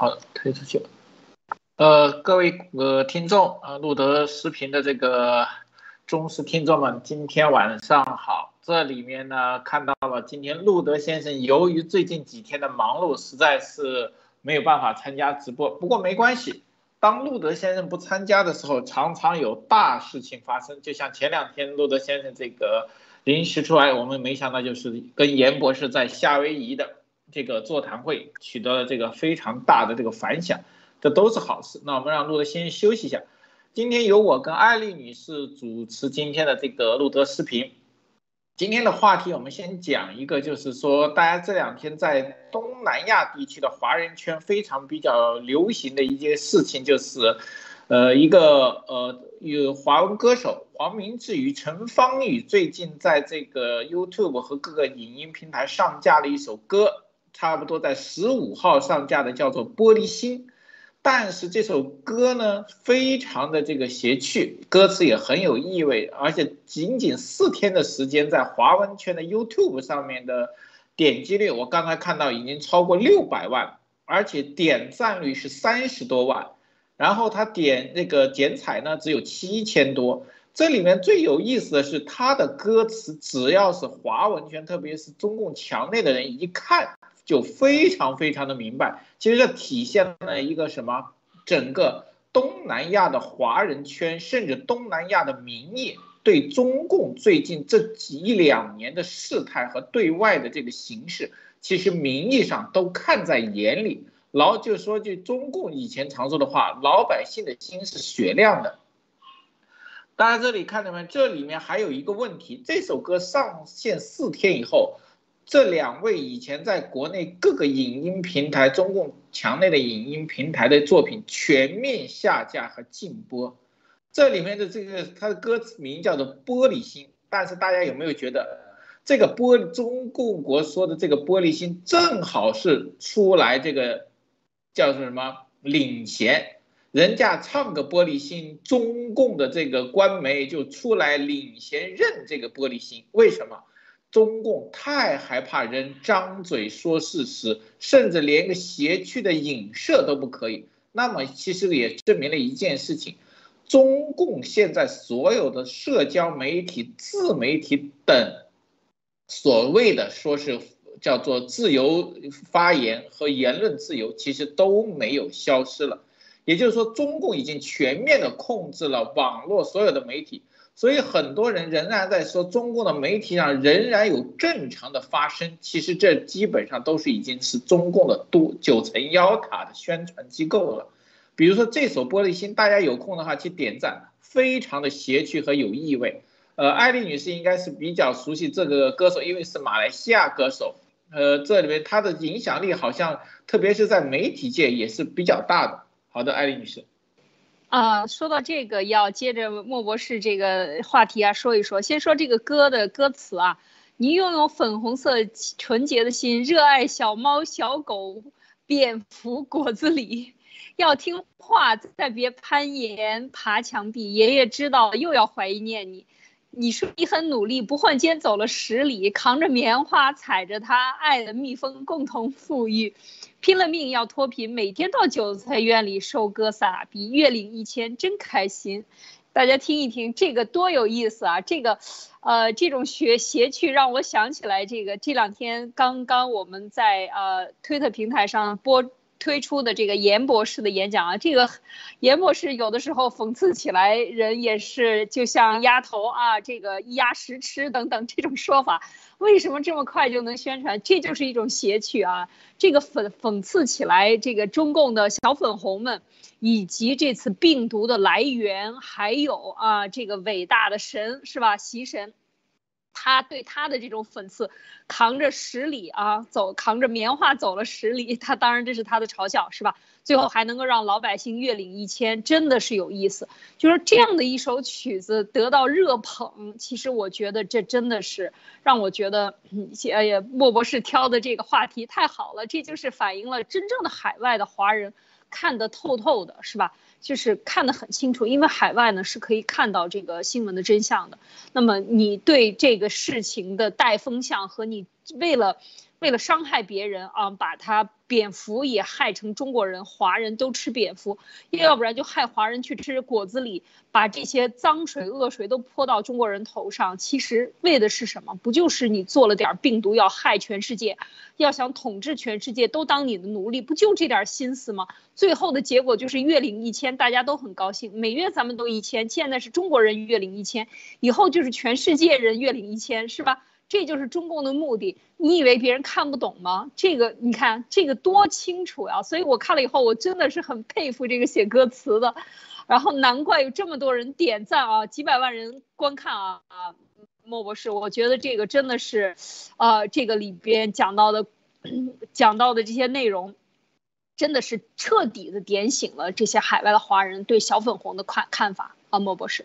好，推出去了。呃，各位呃听众啊，路德视频的这个忠实听众们，今天晚上好。这里面呢，看到了今天路德先生由于最近几天的忙碌，实在是没有办法参加直播。不过没关系，当路德先生不参加的时候，常常有大事情发生。就像前两天路德先生这个临时出来，我们没想到就是跟严博士在夏威夷的这个座谈会取得了这个非常大的这个反响，这都是好事。那我们让路德先休息一下。今天由我跟艾丽女士主持今天的这个路德视频。今天的话题，我们先讲一个，就是说，大家这两天在东南亚地区的华人圈非常比较流行的一件事情，就是，呃，一个呃，有华文歌手黄明志与陈芳宇最近在这个 YouTube 和各个影音平台上架了一首歌，差不多在十五号上架的，叫做《玻璃心》。但是这首歌呢，非常的这个邪趣，歌词也很有意味，而且仅仅四天的时间，在华文圈的 YouTube 上面的点击率，我刚才看到已经超过六百万，而且点赞率是三十多万，然后他点那个剪彩呢，只有七千多。这里面最有意思的是，他的歌词只要是华文圈，特别是中共墙内的人一看。就非常非常的明白，其实这体现了一个什么？整个东南亚的华人圈，甚至东南亚的民意，对中共最近这几两年的事态和对外的这个形势，其实名义上都看在眼里。老就说句中共以前常说的话，老百姓的心是雪亮的。大家这里看到没？这里面还有一个问题，这首歌上线四天以后。这两位以前在国内各个影音平台、中共墙内的影音平台的作品全面下架和禁播，这里面的这个他的歌词名叫做《玻璃心》，但是大家有没有觉得，这个玻中共国说的这个玻璃心，正好是出来这个叫做什么领衔，人家唱个玻璃心，中共的这个官媒就出来领衔认这个玻璃心，为什么？中共太害怕人张嘴说事实，甚至连个邪趣的影射都不可以。那么，其实也证明了一件事情：中共现在所有的社交媒体、自媒体等所谓的说是叫做自由发言和言论自由，其实都没有消失了。也就是说，中共已经全面的控制了网络所有的媒体。所以很多人仍然在说，中共的媒体上仍然有正常的发声。其实这基本上都是已经是中共的多九层妖塔的宣传机构了。比如说这首《玻璃心》，大家有空的话去点赞，非常的邪趣和有意味。呃，艾丽女士应该是比较熟悉这个歌手，因为是马来西亚歌手。呃，这里面她的影响力好像，特别是在媒体界也是比较大的。好的，艾丽女士。啊，说到这个，要接着莫博士这个话题啊，说一说。先说这个歌的歌词啊，你拥有粉红色纯洁的心，热爱小猫、小狗、蝙蝠、果子狸，要听话，再别攀岩、爬墙壁。爷爷知道又要怀念你。你说你很努力，不换肩走了十里，扛着棉花，踩着它，爱的蜜蜂，共同富裕。拼了命要脱贫，每天到韭菜院里收割撒币，月领一千真开心。大家听一听，这个多有意思啊！这个，呃，这种学邪趣让我想起来，这个这两天刚刚我们在呃推特平台上播。推出的这个严博士的演讲啊，这个严博士有的时候讽刺起来，人也是就像鸭头啊，这个一鸭十吃等等这种说法，为什么这么快就能宣传？这就是一种邪曲啊！这个讽讽刺起来，这个中共的小粉红们，以及这次病毒的来源，还有啊这个伟大的神是吧？习神。他对他的这种讽刺，扛着十里啊走，扛着棉花走了十里，他当然这是他的嘲笑，是吧？最后还能够让老百姓月领一千，真的是有意思。就是这样的一首曲子得到热捧，其实我觉得这真的是让我觉得，哎呀，莫博士挑的这个话题太好了，这就是反映了真正的海外的华人看得透透的，是吧？就是看得很清楚，因为海外呢是可以看到这个新闻的真相的。那么你对这个事情的带风向和你为了。为了伤害别人啊，把他蝙蝠也害成中国人，华人都吃蝙蝠，要不然就害华人去吃果子狸，把这些脏水恶水都泼到中国人头上。其实为的是什么？不就是你做了点病毒要害全世界，要想统治全世界都当你的奴隶，不就这点心思吗？最后的结果就是月领一千，大家都很高兴，每月咱们都一千，现在是中国人月领一千，以后就是全世界人月领一千，是吧？这就是中共的目的，你以为别人看不懂吗？这个你看，这个多清楚呀！所以我看了以后，我真的是很佩服这个写歌词的，然后难怪有这么多人点赞啊，几百万人观看啊啊！莫博士，我觉得这个真的是，呃，这个里边讲到的，讲到的这些内容，真的是彻底的点醒了这些海外的华人对小粉红的看看法啊，莫博士。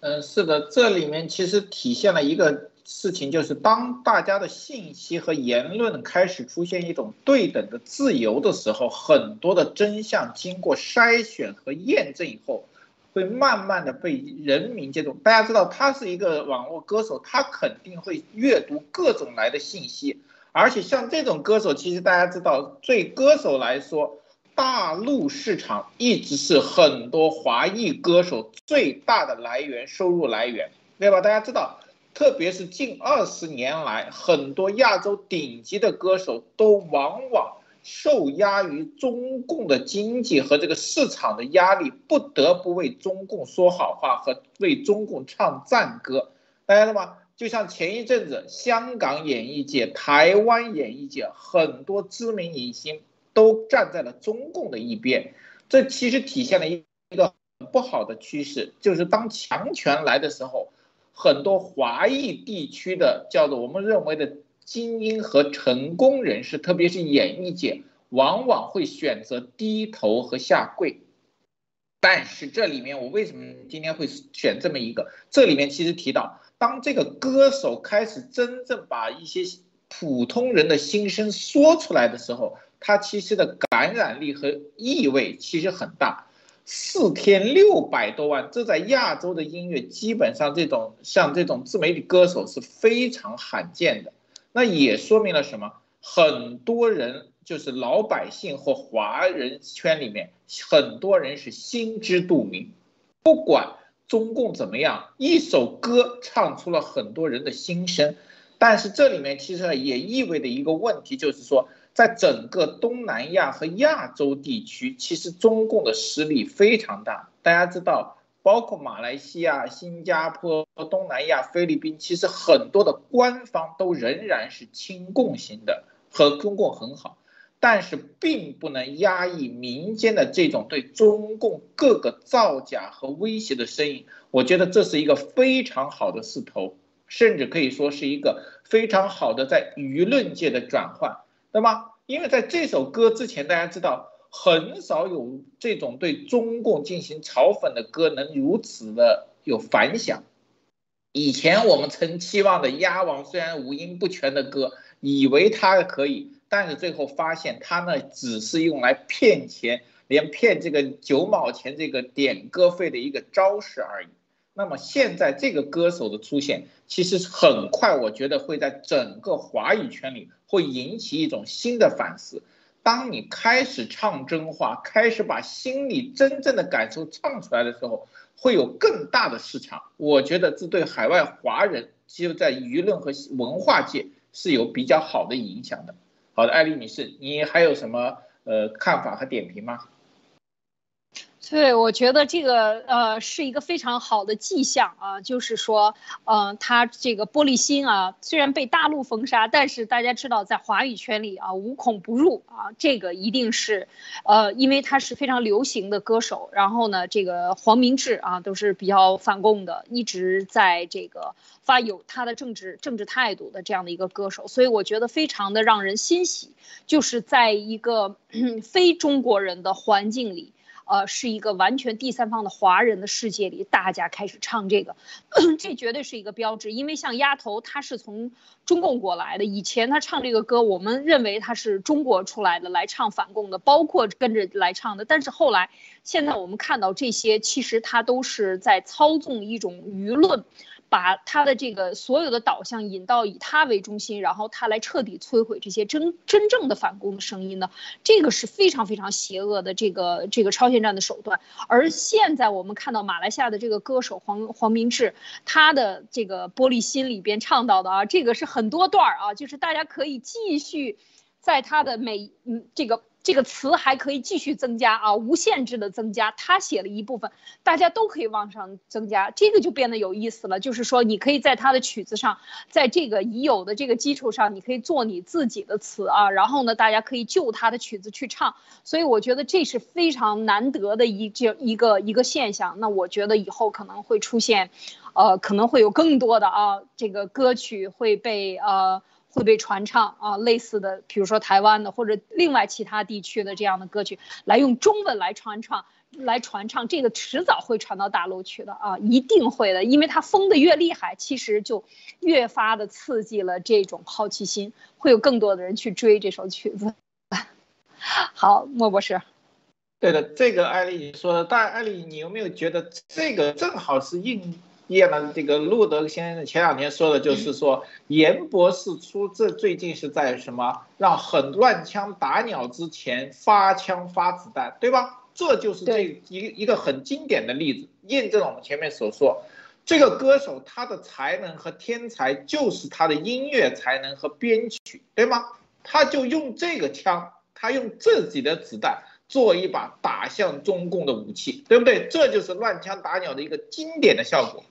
嗯，是的，这里面其实体现了一个事情，就是当大家的信息和言论开始出现一种对等的自由的时候，很多的真相经过筛选和验证以后，会慢慢的被人民接受。大家知道，他是一个网络歌手，他肯定会阅读各种来的信息，而且像这种歌手，其实大家知道，对歌手来说。大陆市场一直是很多华裔歌手最大的来源，收入来源，对吧？大家知道，特别是近二十年来，很多亚洲顶级的歌手都往往受压于中共的经济和这个市场的压力，不得不为中共说好话和为中共唱赞歌。大家知道吗？就像前一阵子，香港演艺界、台湾演艺界很多知名影星。都站在了中共的一边，这其实体现了一一个不好的趋势，就是当强权来的时候，很多华裔地区的叫做我们认为的精英和成功人士，特别是演艺界，往往会选择低头和下跪。但是这里面我为什么今天会选这么一个？这里面其实提到，当这个歌手开始真正把一些普通人的心声说出来的时候。它其实的感染力和意味其实很大，四天六百多万，这在亚洲的音乐基本上这种像这种自媒体歌手是非常罕见的。那也说明了什么？很多人就是老百姓或华人圈里面，很多人是心知肚明，不管中共怎么样，一首歌唱出了很多人的心声。但是这里面其实也意味着一个问题，就是说。在整个东南亚和亚洲地区，其实中共的实力非常大。大家知道，包括马来西亚、新加坡、东南亚、菲律宾，其实很多的官方都仍然是亲共型的，和中共很好。但是，并不能压抑民间的这种对中共各个造假和威胁的声音。我觉得这是一个非常好的势头，甚至可以说是一个非常好的在舆论界的转换。对吧？因为在这首歌之前，大家知道很少有这种对中共进行嘲讽的歌能如此的有反响。以前我们曾期望的鸭王虽然五音不全的歌，以为他可以，但是最后发现他呢只是用来骗钱，连骗这个九毛钱这个点歌费的一个招式而已。那么现在这个歌手的出现，其实很快，我觉得会在整个华语圈里会引起一种新的反思。当你开始唱真话，开始把心里真正的感受唱出来的时候，会有更大的市场。我觉得这对海外华人，其实在舆论和文化界是有比较好的影响的。好的，艾丽女士，你还有什么呃看法和点评吗？对，我觉得这个呃是一个非常好的迹象啊，就是说，嗯，他这个玻璃心啊，虽然被大陆封杀，但是大家知道，在华语圈里啊，无孔不入啊，这个一定是，呃，因为他是非常流行的歌手，然后呢，这个黄明志啊，都是比较反共的，一直在这个发有他的政治政治态度的这样的一个歌手，所以我觉得非常的让人欣喜，就是在一个 非中国人的环境里。呃，是一个完全第三方的华人的世界里，大家开始唱这个，这绝对是一个标志。因为像丫头，他是从中共过来的，以前他唱这个歌，我们认为他是中国出来的来唱反共的，包括跟着来唱的。但是后来，现在我们看到这些，其实他都是在操纵一种舆论。把他的这个所有的导向引到以他为中心，然后他来彻底摧毁这些真真正的反攻的声音呢？这个是非常非常邪恶的这个这个超限战的手段。而现在我们看到马来西亚的这个歌手黄黄明志，他的这个玻璃心里边唱到的啊，这个是很多段儿啊，就是大家可以继续在他的每嗯这个。这个词还可以继续增加啊，无限制的增加。他写了一部分，大家都可以往上增加，这个就变得有意思了。就是说，你可以在他的曲子上，在这个已有的这个基础上，你可以做你自己的词啊。然后呢，大家可以就他的曲子去唱。所以我觉得这是非常难得的一这一个一个现象。那我觉得以后可能会出现，呃，可能会有更多的啊，这个歌曲会被呃。会被传唱啊，类似的，比如说台湾的或者另外其他地区的这样的歌曲，来用中文来传唱，来传唱，这个迟早会传到大陆去的啊，一定会的，因为它封的越厉害，其实就越发的刺激了这种好奇心，会有更多的人去追这首曲子。好，莫博士。对的，这个艾丽说的，但艾丽，你有没有觉得这个正好是应？验了这个路德先生前两天说的，就是说严博士出这最近是在什么让很乱枪打鸟之前发枪发子弹，对吧？这就是这一一个很经典的例子，验证了我们前面所说，这个歌手他的才能和天才就是他的音乐才能和编曲，对吗？他就用这个枪，他用自己的子弹做一把打向中共的武器，对不对？这就是乱枪打鸟的一个经典的效果。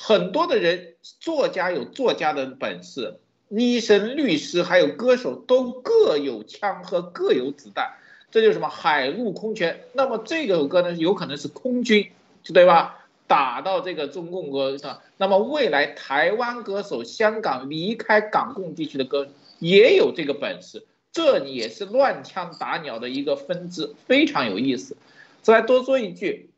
很多的人，作家有作家的本事，医生、律师还有歌手都各有枪和各有子弹，这就是什么海陆空权。那么这首歌呢，有可能是空军，对吧？打到这个中共国上。那么未来台湾歌手、香港离开港共地区的歌也有这个本事，这也是乱枪打鸟的一个分支，非常有意思。再来多说一句，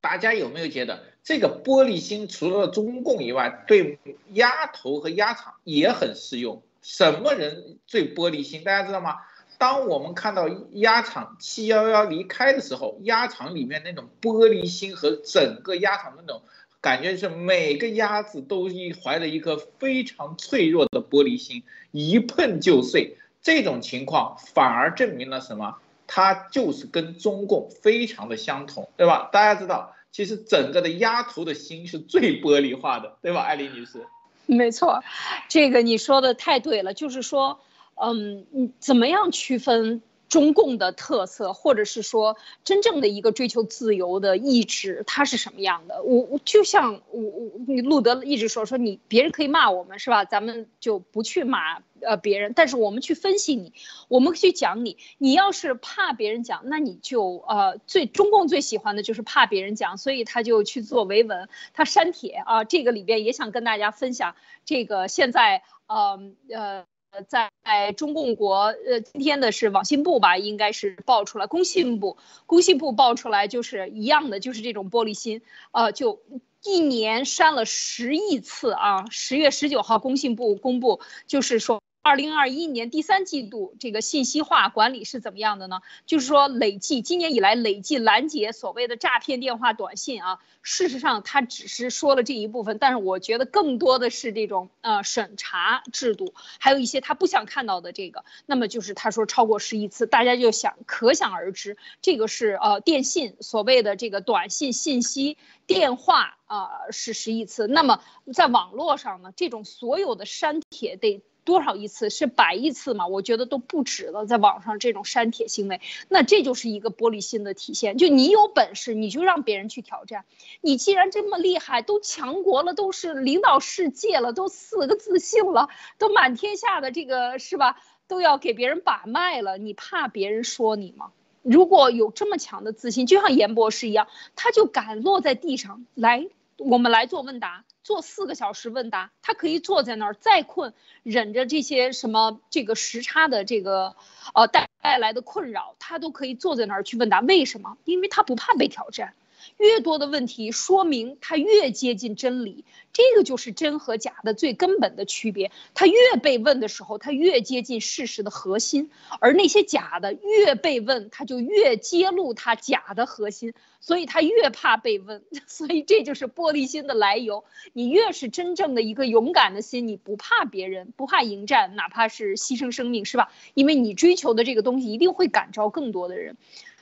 大家有没有觉得？这个玻璃心除了中共以外，对鸭头和鸭场也很适用。什么人最玻璃心？大家知道吗？当我们看到鸭场七幺幺离开的时候，鸭场里面那种玻璃心和整个鸭场那种感觉是每个鸭子都一怀着一颗非常脆弱的玻璃心，一碰就碎。这种情况反而证明了什么？它就是跟中共非常的相同，对吧？大家知道。其实整个的丫头的心是最玻璃化的，对吧，艾丽女士？没错，这个你说的太对了，就是说，嗯，你怎么样区分？中共的特色，或者是说真正的一个追求自由的意志，它是什么样的？我我就像我我你路德一直说说你别人可以骂我们是吧？咱们就不去骂呃别人，但是我们去分析你，我们去讲你。你要是怕别人讲，那你就呃最中共最喜欢的就是怕别人讲，所以他就去做维稳，他删帖啊。这个里边也想跟大家分享，这个现在呃呃。在中共国，呃，今天的是网信部吧，应该是报出来，工信部，工信部报出来就是一样的，就是这种玻璃心，呃，就一年删了十亿次啊。十月十九号，工信部公布，就是说。二零二一年第三季度，这个信息化管理是怎么样的呢？就是说，累计今年以来累计拦截所谓的诈骗电话、短信啊，事实上他只是说了这一部分，但是我觉得更多的是这种呃审查制度，还有一些他不想看到的这个。那么就是他说超过十亿次，大家就想可想而知，这个是呃电信所谓的这个短信信息电话啊是十亿次。那么在网络上呢，这种所有的删帖得。多少亿次是百亿次吗？我觉得都不止了。在网上这种删帖行为，那这就是一个玻璃心的体现。就你有本事，你就让别人去挑战。你既然这么厉害，都强国了，都是领导世界了，都四个自信了，都满天下的这个是吧？都要给别人把脉了，你怕别人说你吗？如果有这么强的自信，就像严博士一样，他就敢落在地上来。我们来做问答，做四个小时问答，他可以坐在那儿再困，忍着这些什么这个时差的这个，呃带带来的困扰，他都可以坐在那儿去问答。为什么？因为他不怕被挑战，越多的问题说明它越接近真理。这个就是真和假的最根本的区别。它越被问的时候，它越接近事实的核心；而那些假的越被问，它就越揭露它假的核心。所以它越怕被问。所以这就是玻璃心的来由。你越是真正的一个勇敢的心，你不怕别人，不怕迎战，哪怕是牺牲生命，是吧？因为你追求的这个东西一定会感召更多的人。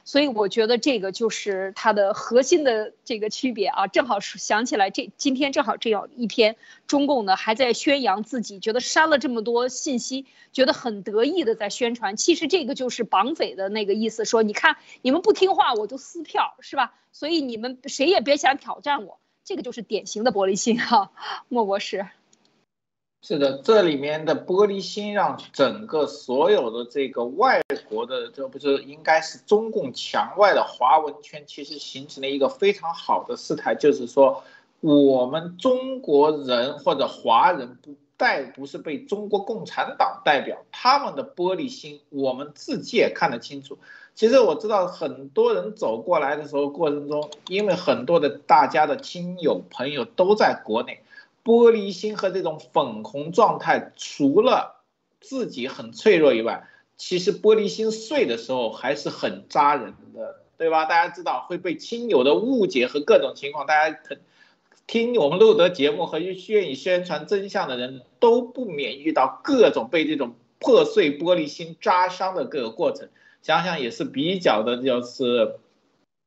所以我觉得这个就是它的核心的这个区别啊，正好是想起来这今天正好这样一天，中共呢还在宣扬自己，觉得删了这么多信息，觉得很得意的在宣传。其实这个就是绑匪的那个意思，说你看你们不听话，我就撕票，是吧？所以你们谁也别想挑战我，这个就是典型的玻璃心哈，莫博士。是的，这里面的玻璃心让整个所有的这个外国的，这不是应该是中共墙外的华文圈，其实形成了一个非常好的事态，就是说我们中国人或者华人不代不是被中国共产党代表，他们的玻璃心我们自己也看得清楚。其实我知道很多人走过来的时候过程中，因为很多的大家的亲友朋友都在国内。玻璃心和这种粉红状态，除了自己很脆弱以外，其实玻璃心碎的时候还是很扎人的，对吧？大家知道会被亲友的误解和各种情况，大家听我们录的节目和愿意宣传真相的人都不免遇到各种被这种破碎玻璃心扎伤的各个过程，想想也是比较的，就是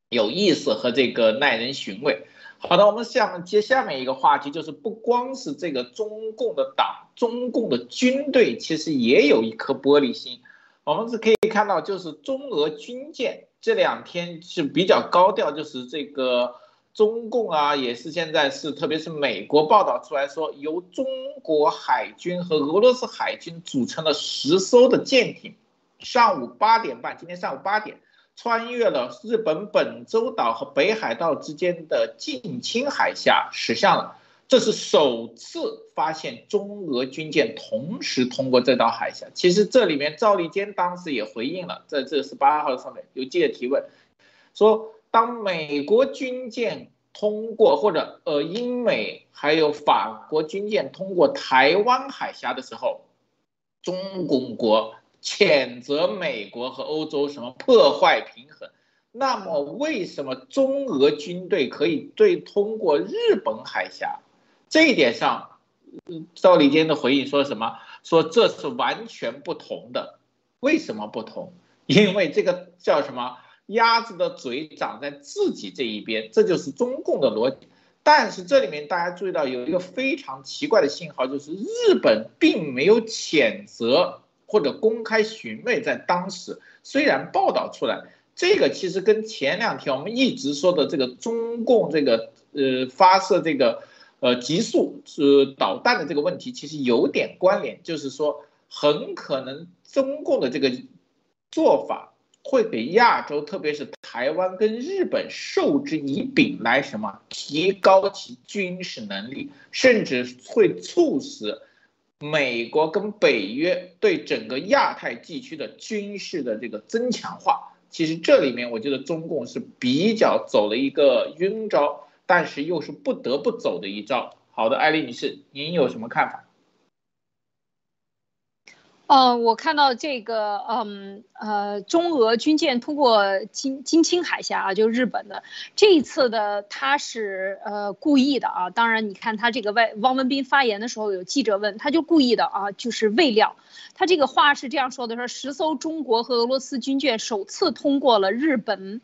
有意思和这个耐人寻味。好的，我们下面接下面一个话题，就是不光是这个中共的党，中共的军队其实也有一颗玻璃心。我们是可以看到，就是中俄军舰这两天是比较高调，就是这个中共啊，也是现在是，特别是美国报道出来说，由中国海军和俄罗斯海军组成的十艘的舰艇，上午八点半，今天上午八点。穿越了日本本州岛和北海道之间的近亲海峡驶向了，这是首次发现中俄军舰同时通过这道海峡。其实这里面赵立坚当时也回应了，在这十八号上面有记者提问，说当美国军舰通过或者呃英美还有法国军舰通过台湾海峡的时候，中共国。谴责美国和欧洲什么破坏平衡？那么为什么中俄军队可以对通过日本海峡？这一点上，赵立坚的回应说什么？说这是完全不同的。为什么不同？因为这个叫什么？鸭子的嘴长在自己这一边，这就是中共的逻辑。但是这里面大家注意到有一个非常奇怪的信号，就是日本并没有谴责。或者公开询问，在当时虽然报道出来，这个其实跟前两天我们一直说的这个中共这个呃发射这个呃极速呃导弹的这个问题其实有点关联，就是说很可能中共的这个做法会给亚洲，特别是台湾跟日本授之以柄，来什么提高其军事能力，甚至会促使。美国跟北约对整个亚太地区的军事的这个增强化，其实这里面我觉得中共是比较走了一个晕招，但是又是不得不走的一招。好的，艾丽女士，您有什么看法？嗯，我看到这个，嗯，呃，中俄军舰通过金金青海峡啊，就日本的这一次的，他是呃故意的啊。当然，你看他这个外汪文斌发言的时候，有记者问，他就故意的啊，就是未料。他这个话是这样说的：说十艘中国和俄罗斯军舰首次通过了日本。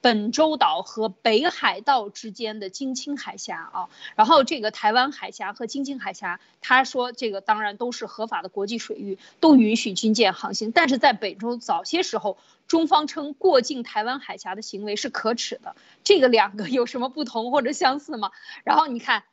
本州岛和北海道之间的金青海峡啊，然后这个台湾海峡和京青海峡，他说这个当然都是合法的国际水域，都允许军舰航行。但是在本州早些时候，中方称过境台湾海峡的行为是可耻的。这个两个有什么不同或者相似吗？然后你看。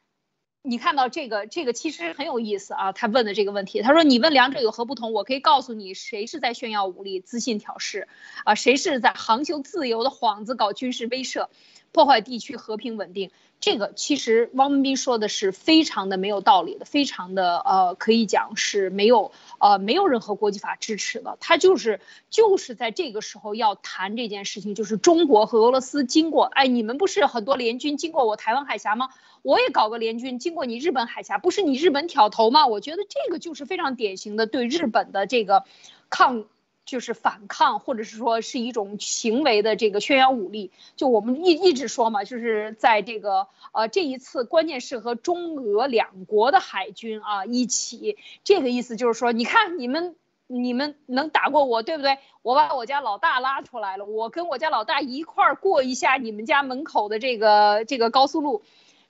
你看到这个，这个其实很有意思啊。他问的这个问题，他说：“你问两者有何不同？我可以告诉你，谁是在炫耀武力、自信挑事，啊，谁是在航行自由的幌子搞军事威慑。”破坏地区和平稳定。这个其实汪文斌说的是非常的没有道理的，非常的呃，可以讲是没有呃没有任何国际法支持的。他就是就是在这个时候要谈这件事情，就是中国和俄罗斯经过，哎，你们不是很多联军经过我台湾海峡吗？我也搞个联军经过你日本海峡，不是你日本挑头吗？我觉得这个就是非常典型的对日本的这个抗。就是反抗，或者是说是一种行为的这个宣扬武力。就我们一一直说嘛，就是在这个呃这一次，关键是和中俄两国的海军啊一起，这个意思就是说，你看你们你们能打过我，对不对？我把我家老大拉出来了，我跟我家老大一块儿过一下你们家门口的这个这个高速路。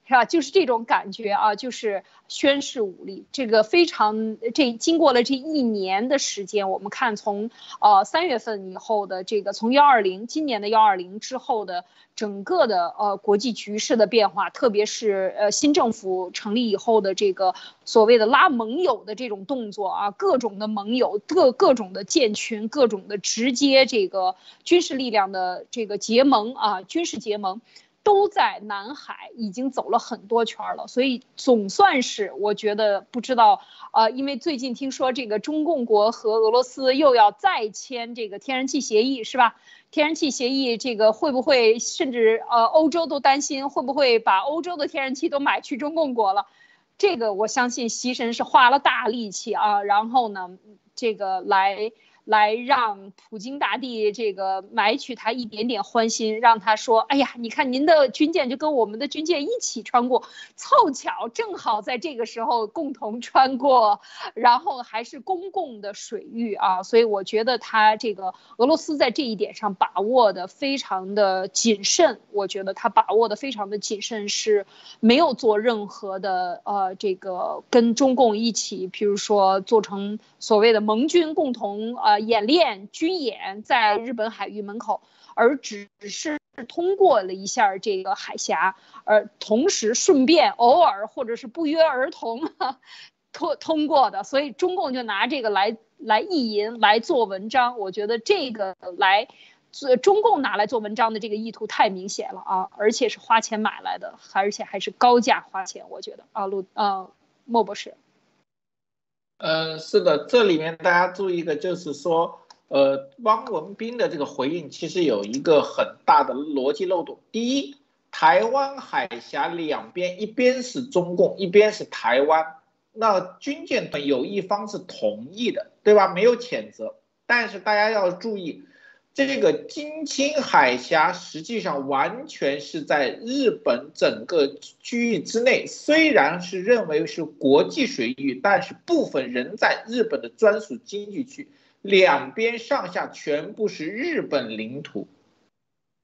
是吧？就是这种感觉啊，就是宣示武力。这个非常这经过了这一年的时间，我们看从呃三月份以后的这个从幺二零今年的幺二零之后的整个的呃国际局势的变化，特别是呃新政府成立以后的这个所谓的拉盟友的这种动作啊，各种的盟友各各种的建群，各种的直接这个军事力量的这个结盟啊，军事结盟。都在南海已经走了很多圈了，所以总算是我觉得不知道，呃，因为最近听说这个中共国和俄罗斯又要再签这个天然气协议，是吧？天然气协议这个会不会甚至呃欧洲都担心会不会把欧洲的天然气都买去中共国了？这个我相信习神是花了大力气啊，然后呢，这个来。来让普京大帝这个买取他一点点欢心，让他说：“哎呀，你看您的军舰就跟我们的军舰一起穿过，凑巧正好在这个时候共同穿过，然后还是公共的水域啊，所以我觉得他这个俄罗斯在这一点上把握的非常的谨慎，我觉得他把握的非常的谨慎，是没有做任何的呃这个跟中共一起，比如说做成所谓的盟军共同呃。”演练军演在日本海域门口，而只是通过了一下这个海峡，而同时顺便偶尔或者是不约而同通通过的，所以中共就拿这个来来意淫来做文章。我觉得这个来做中共拿来做文章的这个意图太明显了啊，而且是花钱买来的，而且还是高价花钱。我觉得啊，陆啊莫博士。呃，是的，这里面大家注意一个，就是说，呃，汪文斌的这个回应其实有一个很大的逻辑漏洞。第一，台湾海峡两边一边是中共，一边是台湾，那军舰有一方是同意的，对吧？没有谴责，但是大家要注意。这个金青海峡实际上完全是在日本整个区域之内，虽然是认为是国际水域，但是部分仍在日本的专属经济区，两边上下全部是日本领土。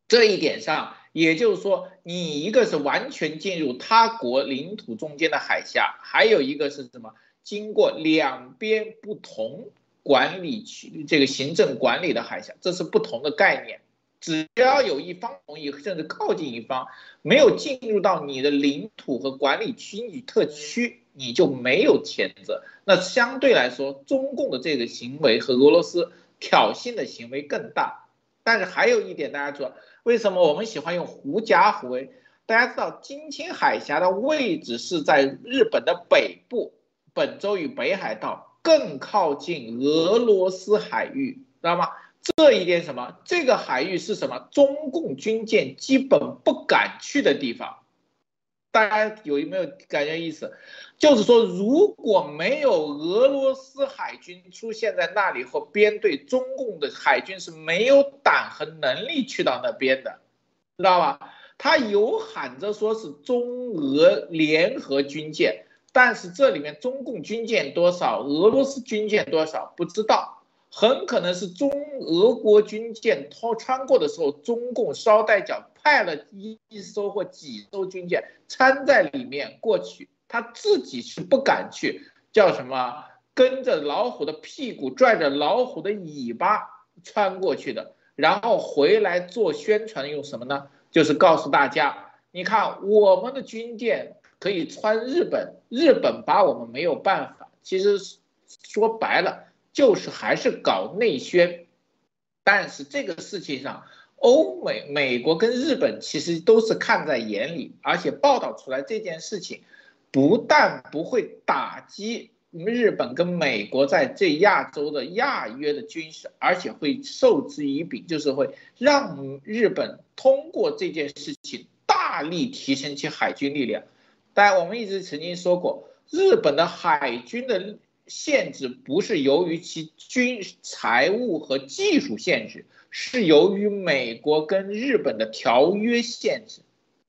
这一点上，也就是说，你一个是完全进入他国领土中间的海峡，还有一个是什么？经过两边不同。管理区这个行政管理的海峡，这是不同的概念。只要有一方同意，甚至靠近一方没有进入到你的领土和管理区域特区，你就没有谴责。那相对来说，中共的这个行为和俄罗斯挑衅的行为更大。但是还有一点，大家知道为什么我们喜欢用狐假虎威？大家知道金青海峡的位置是在日本的北部，本州与北海道。更靠近俄罗斯海域，知道吗？这一点什么？这个海域是什么？中共军舰基本不敢去的地方。大家有没有感觉意思？就是说，如果没有俄罗斯海军出现在那里或编队，中共的海军是没有胆和能力去到那边的，知道吧？他有喊着说是中俄联合军舰。但是这里面中共军舰多少，俄罗斯军舰多少不知道，很可能是中俄国军舰穿穿过的时候，中共捎带脚派了一艘或几艘军舰掺在里面过去，他自己是不敢去，叫什么？跟着老虎的屁股，拽着老虎的尾巴穿过去的，然后回来做宣传，用什么呢？就是告诉大家，你看我们的军舰。可以穿日本，日本把我们没有办法。其实说白了，就是还是搞内宣。但是这个事情上，欧美、美国跟日本其实都是看在眼里，而且报道出来这件事情，不但不会打击日本跟美国在这亚洲的亚约的军事，而且会受之以柄，就是会让日本通过这件事情大力提升其海军力量。但我们一直曾经说过，日本的海军的。限制不是由于其军财务和技术限制，是由于美国跟日本的条约限制。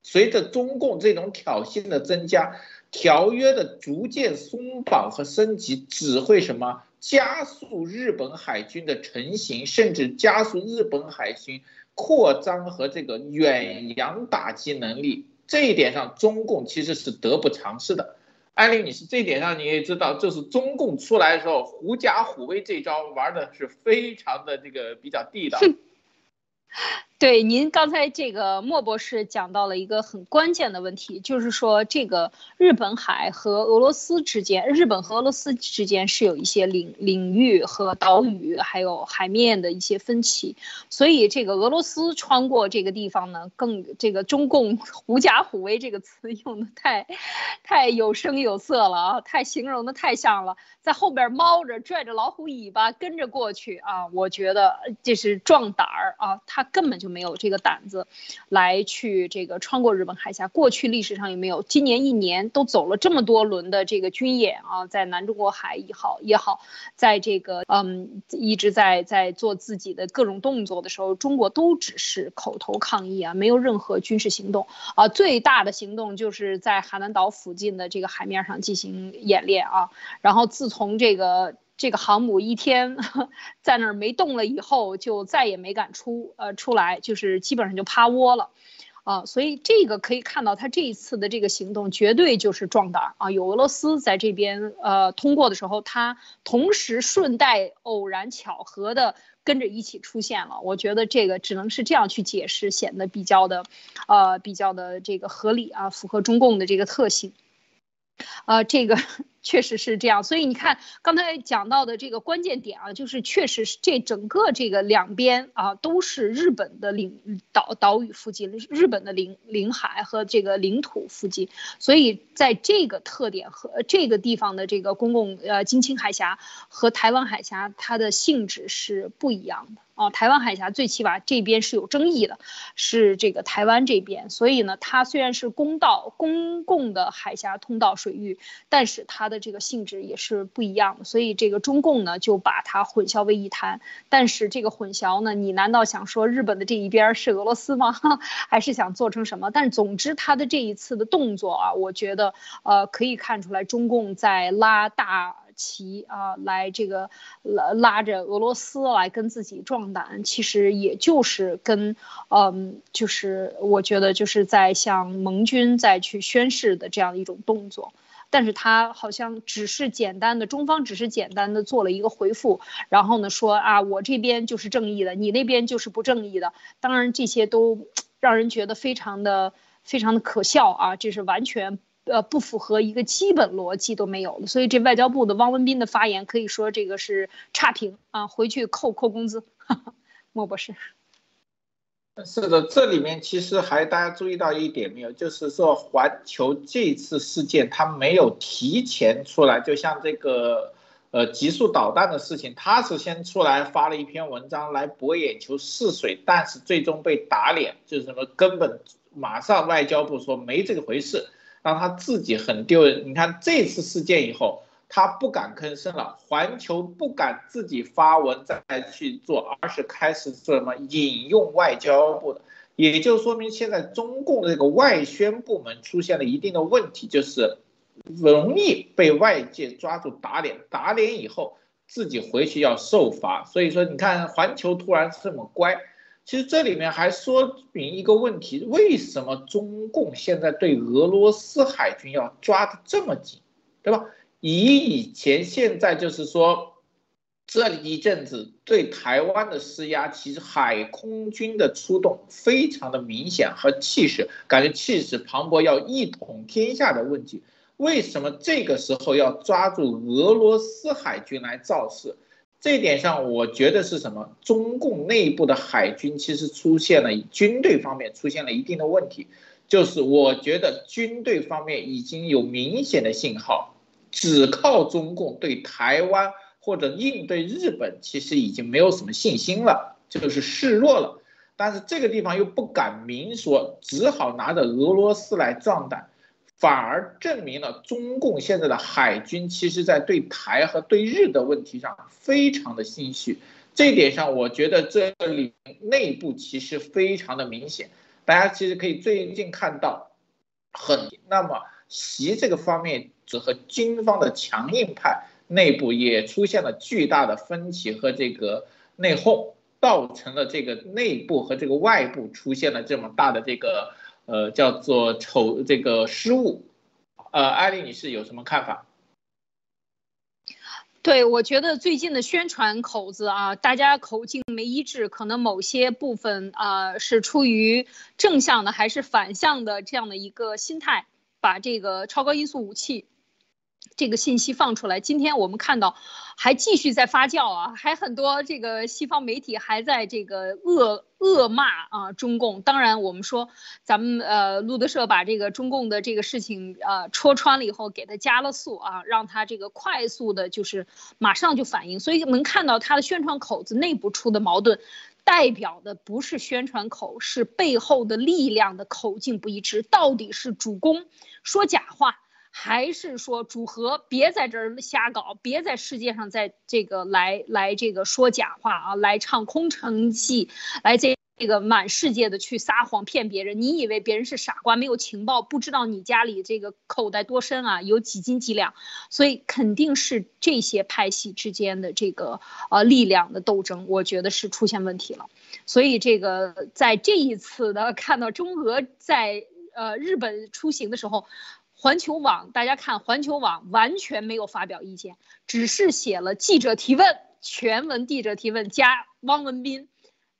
随着中共这种挑衅的增加，条约的逐渐松绑和升级，只会什么加速日本海军的成型，甚至加速日本海军扩张和这个远洋打击能力。这一点上，中共其实是得不偿失的。艾丽，你是这一点上你也知道，就是中共出来的时候，狐假虎威这招玩的是非常的这个比较地道。对，您刚才这个莫博士讲到了一个很关键的问题，就是说这个日本海和俄罗斯之间，日本和俄罗斯之间是有一些领领域和岛屿，还有海面的一些分歧，所以这个俄罗斯穿过这个地方呢，更这个中共狐假虎威这个词 用的太，太有声有色了啊，太形容的太像了，在后边猫着拽着老虎尾巴跟着过去啊，我觉得这是壮胆儿啊，他根本就。没有这个胆子，来去这个穿过日本海峡。过去历史上也没有，今年一年都走了这么多轮的这个军演啊，在南中国海也好也好，在这个嗯一直在在做自己的各种动作的时候，中国都只是口头抗议啊，没有任何军事行动啊。最大的行动就是在海南岛附近的这个海面上进行演练啊。然后自从这个。这个航母一天 在那儿没动了以后，就再也没敢出呃出来，就是基本上就趴窝了，啊，所以这个可以看到他这一次的这个行动绝对就是壮胆啊！有俄罗斯在这边呃通过的时候，他同时顺带偶然巧合的跟着一起出现了，我觉得这个只能是这样去解释，显得比较的呃比较的这个合理啊，符合中共的这个特性，呃，这个。确实是这样，所以你看刚才讲到的这个关键点啊，就是确实是这整个这个两边啊都是日本的领岛岛屿附近，日本的领领海和这个领土附近，所以在这个特点和这个地方的这个公共呃金青海峡和台湾海峡，它的性质是不一样的。哦，台湾海峡最起码这边是有争议的，是这个台湾这边，所以呢，它虽然是公道公共的海峡通道水域，但是它的的这个性质也是不一样的，所以这个中共呢就把它混淆为一谈。但是这个混淆呢，你难道想说日本的这一边是俄罗斯吗？还是想做成什么？但总之，他的这一次的动作啊，我觉得呃可以看出来，中共在拉大。旗啊，来这个拉拉着俄罗斯来跟自己壮胆，其实也就是跟，嗯，就是我觉得就是在向盟军再去宣誓的这样一种动作，但是他好像只是简单的，中方只是简单的做了一个回复，然后呢说啊，我这边就是正义的，你那边就是不正义的，当然这些都 让人觉得非常的非常的可笑啊，这是完全。呃，不符合一个基本逻辑都没有了，所以这外交部的汪文斌的发言可以说这个是差评啊，回去扣扣工资。莫博士，是的，这里面其实还大家注意到一点没有，就是说环球这次事件他没有提前出来，就像这个呃极速导弹的事情，他是先出来发了一篇文章来博眼球试水，但是最终被打脸，就是什么根本马上外交部说没这个回事。让他自己很丢人。你看这次事件以后，他不敢吭声了，环球不敢自己发文再去做，而是开始做什么引用外交部的，也就说明现在中共的这个外宣部门出现了一定的问题，就是容易被外界抓住打脸，打脸以后自己回去要受罚。所以说，你看环球突然这么乖。其实这里面还说明一个问题：为什么中共现在对俄罗斯海军要抓的这么紧，对吧？以以前现在就是说，这一阵子对台湾的施压，其实海空军的出动非常的明显和气势，感觉气势磅礴，要一统天下的问题。为什么这个时候要抓住俄罗斯海军来造势？这点上，我觉得是什么？中共内部的海军其实出现了军队方面出现了一定的问题，就是我觉得军队方面已经有明显的信号，只靠中共对台湾或者应对日本，其实已经没有什么信心了，就是示弱了。但是这个地方又不敢明说，只好拿着俄罗斯来壮胆，反而证明了中共现在的海军其实在对台和对日的问题上非常的心虚。这一点上，我觉得这里内部其实非常的明显。大家其实可以最近看到，很那么习这个方面和军方的强硬派内部也出现了巨大的分歧和这个内讧。造成了这个内部和这个外部出现了这么大的这个呃叫做丑这个失误，呃，艾丽女士有什么看法？对，我觉得最近的宣传口子啊，大家口径没一致，可能某些部分啊是出于正向的还是反向的这样的一个心态，把这个超高音速武器。这个信息放出来，今天我们看到还继续在发酵啊，还很多这个西方媒体还在这个恶恶骂啊中共。当然，我们说咱们呃路德社把这个中共的这个事情呃戳穿了以后，给他加了速啊，让他这个快速的就是马上就反应。所以能看到他的宣传口子内部出的矛盾，代表的不是宣传口，是背后的力量的口径不一致。到底是主攻说假话？还是说主和别在这儿瞎搞，别在世界上在这个来来这个说假话啊，来唱空城计，来这这个满世界的去撒谎骗别人。你以为别人是傻瓜，没有情报，不知道你家里这个口袋多深啊，有几斤几两？所以肯定是这些派系之间的这个呃力量的斗争，我觉得是出现问题了。所以这个在这一次的看到中俄在呃日本出行的时候。环球网，大家看，环球网完全没有发表意见，只是写了记者提问，全文记者提问加汪文斌，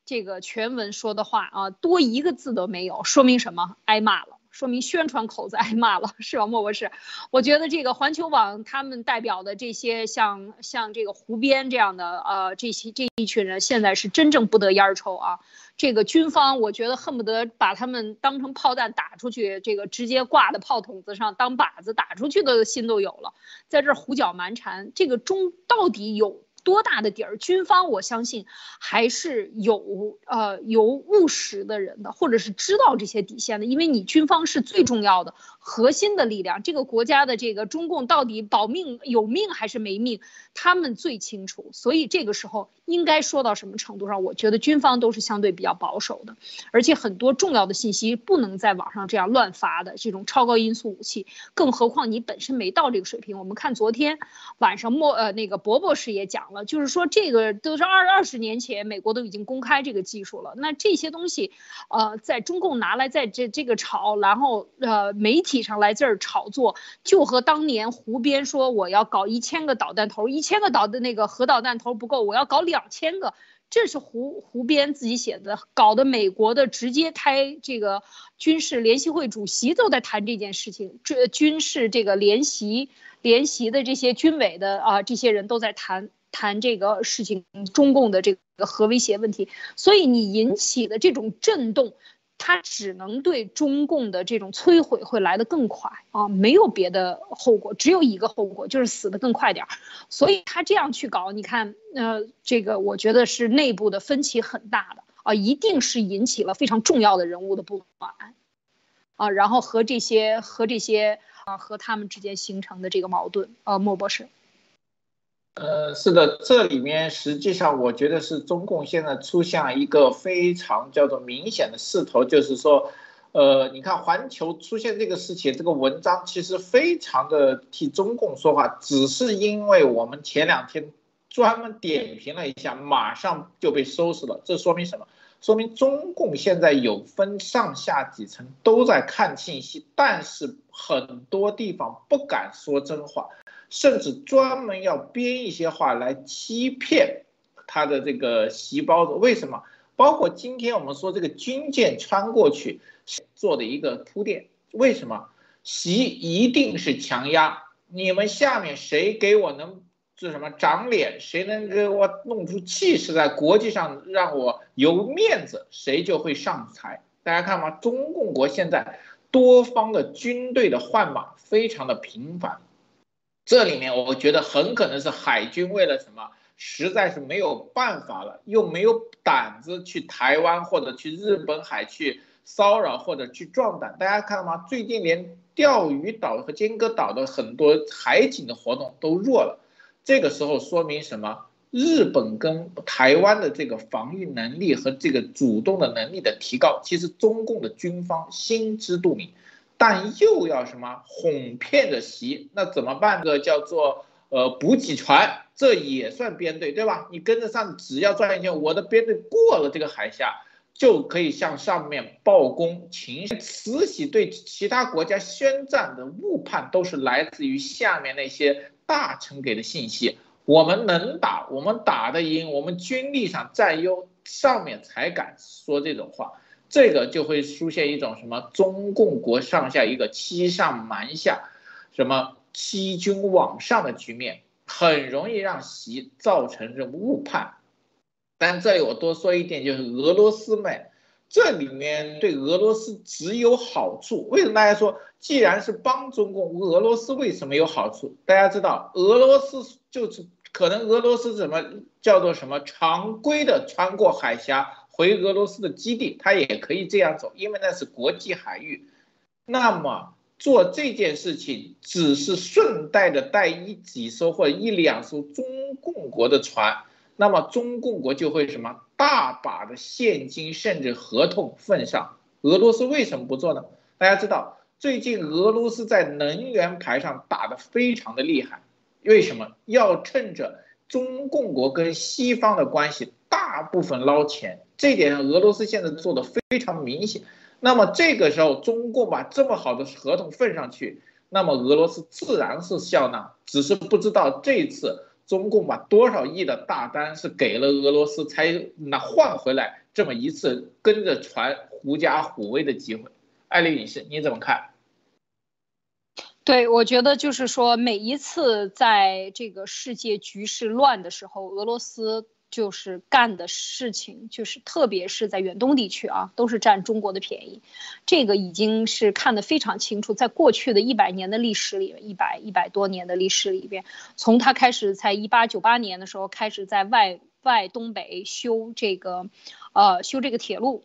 这个全文说的话啊，多一个字都没有，说明什么？挨骂了。说明宣传口子挨 骂了，是吧，莫博士？我觉得这个环球网他们代表的这些像像这个胡编这样的呃这些这一群人，现在是真正不得烟儿抽啊。这个军方我觉得恨不得把他们当成炮弹打出去，这个直接挂在炮筒子上当靶子打出去的心都有了，在这胡搅蛮缠，这个中到底有？多大的底儿？军方我相信还是有呃有务实的人的，或者是知道这些底线的。因为你军方是最重要的核心的力量，这个国家的这个中共到底保命有命还是没命，他们最清楚。所以这个时候应该说到什么程度上？我觉得军方都是相对比较保守的，而且很多重要的信息不能在网上这样乱发的。这种超高音速武器，更何况你本身没到这个水平。我们看昨天晚上莫呃那个博博士也讲了。就是说，这个都是二二十年前，美国都已经公开这个技术了。那这些东西，呃，在中共拿来在这这个炒，然后呃，媒体上来这儿炒作，就和当年胡编说我要搞一千个导弹头，一千个导的那个核导弹头不够，我要搞两两千个，这是胡胡编自己写的，搞得美国的直接开这个军事联席会主席都在谈这件事情，这军事这个联席联席的这些军委的啊，这些人都在谈。谈这个事情，中共的这个核威胁问题，所以你引起的这种震动，它只能对中共的这种摧毁会来得更快啊，没有别的后果，只有一个后果就是死得更快点儿。所以他这样去搞，你看，呃，这个我觉得是内部的分歧很大的啊，一定是引起了非常重要的人物的不满啊，然后和这些和这些啊和他们之间形成的这个矛盾，呃，莫博士。呃，是的，这里面实际上我觉得是中共现在出现了一个非常叫做明显的势头，就是说，呃，你看环球出现这个事情，这个文章其实非常的替中共说话，只是因为我们前两天专门点评了一下，马上就被收拾了。这说明什么？说明中共现在有分上下几层都在看信息，但是很多地方不敢说真话。甚至专门要编一些话来欺骗他的这个细胞子，为什么？包括今天我们说这个军舰穿过去做的一个铺垫，为什么？习一定是强压，你们下面谁给我能这什么长脸，谁能给我弄出气势在国际上让我有面子，谁就会上台。大家看嘛，中共国现在多方的军队的换马非常的频繁，这里面我觉得很可能是海军为了什么，实在是没有办法了，又没有胆子去台湾或者去日本海去骚扰或者去壮胆。大家看到吗？最近连钓鱼岛和尖阁岛的很多海警的活动都弱了。这个时候说明什么？日本跟台湾的这个防御能力和这个主动的能力的提高，其实中共的军方心知肚明，但又要什么哄骗着袭，那怎么办？个叫做呃补给船，这也算编队对吧？你跟着上，只要赚一钱，我的编队过了这个海峡，就可以向上面报功。秦慈禧对其他国家宣战的误判，都是来自于下面那些。大臣给的信息，我们能打，我们打得赢，我们军力上占优，上面才敢说这种话，这个就会出现一种什么中共国上下一个欺上瞒下，什么欺君罔上的局面，很容易让习造成这种误判。但这里我多说一点，就是俄罗斯们。这里面对俄罗斯只有好处。为什么大家说，既然是帮中共，俄罗斯为什么有好处？大家知道，俄罗斯就是可能俄罗斯怎么叫做什么常规的穿过海峡回俄罗斯的基地，它也可以这样走，因为那是国际海域。那么做这件事情只是顺带的带一几艘或者一两艘中共国的船。那么中共国就会什么大把的现金甚至合同奉上，俄罗斯为什么不做呢？大家知道，最近俄罗斯在能源牌上打得非常的厉害，为什么要趁着中共国跟西方的关系大部分捞钱？这点俄罗斯现在做的非常明显。那么这个时候中共把这么好的合同份上去，那么俄罗斯自然是笑纳，只是不知道这次。中共把多少亿的大单是给了俄罗斯，才拿换回来这么一次跟着船狐假虎威的机会？艾丽女士，你怎么看？对，我觉得就是说，每一次在这个世界局势乱的时候，俄罗斯。就是干的事情，就是特别是在远东地区啊，都是占中国的便宜，这个已经是看得非常清楚。在过去的一百年的历史里，一百一百多年的历史里边，从他开始在一八九八年的时候开始在外外东北修这个，呃，修这个铁路。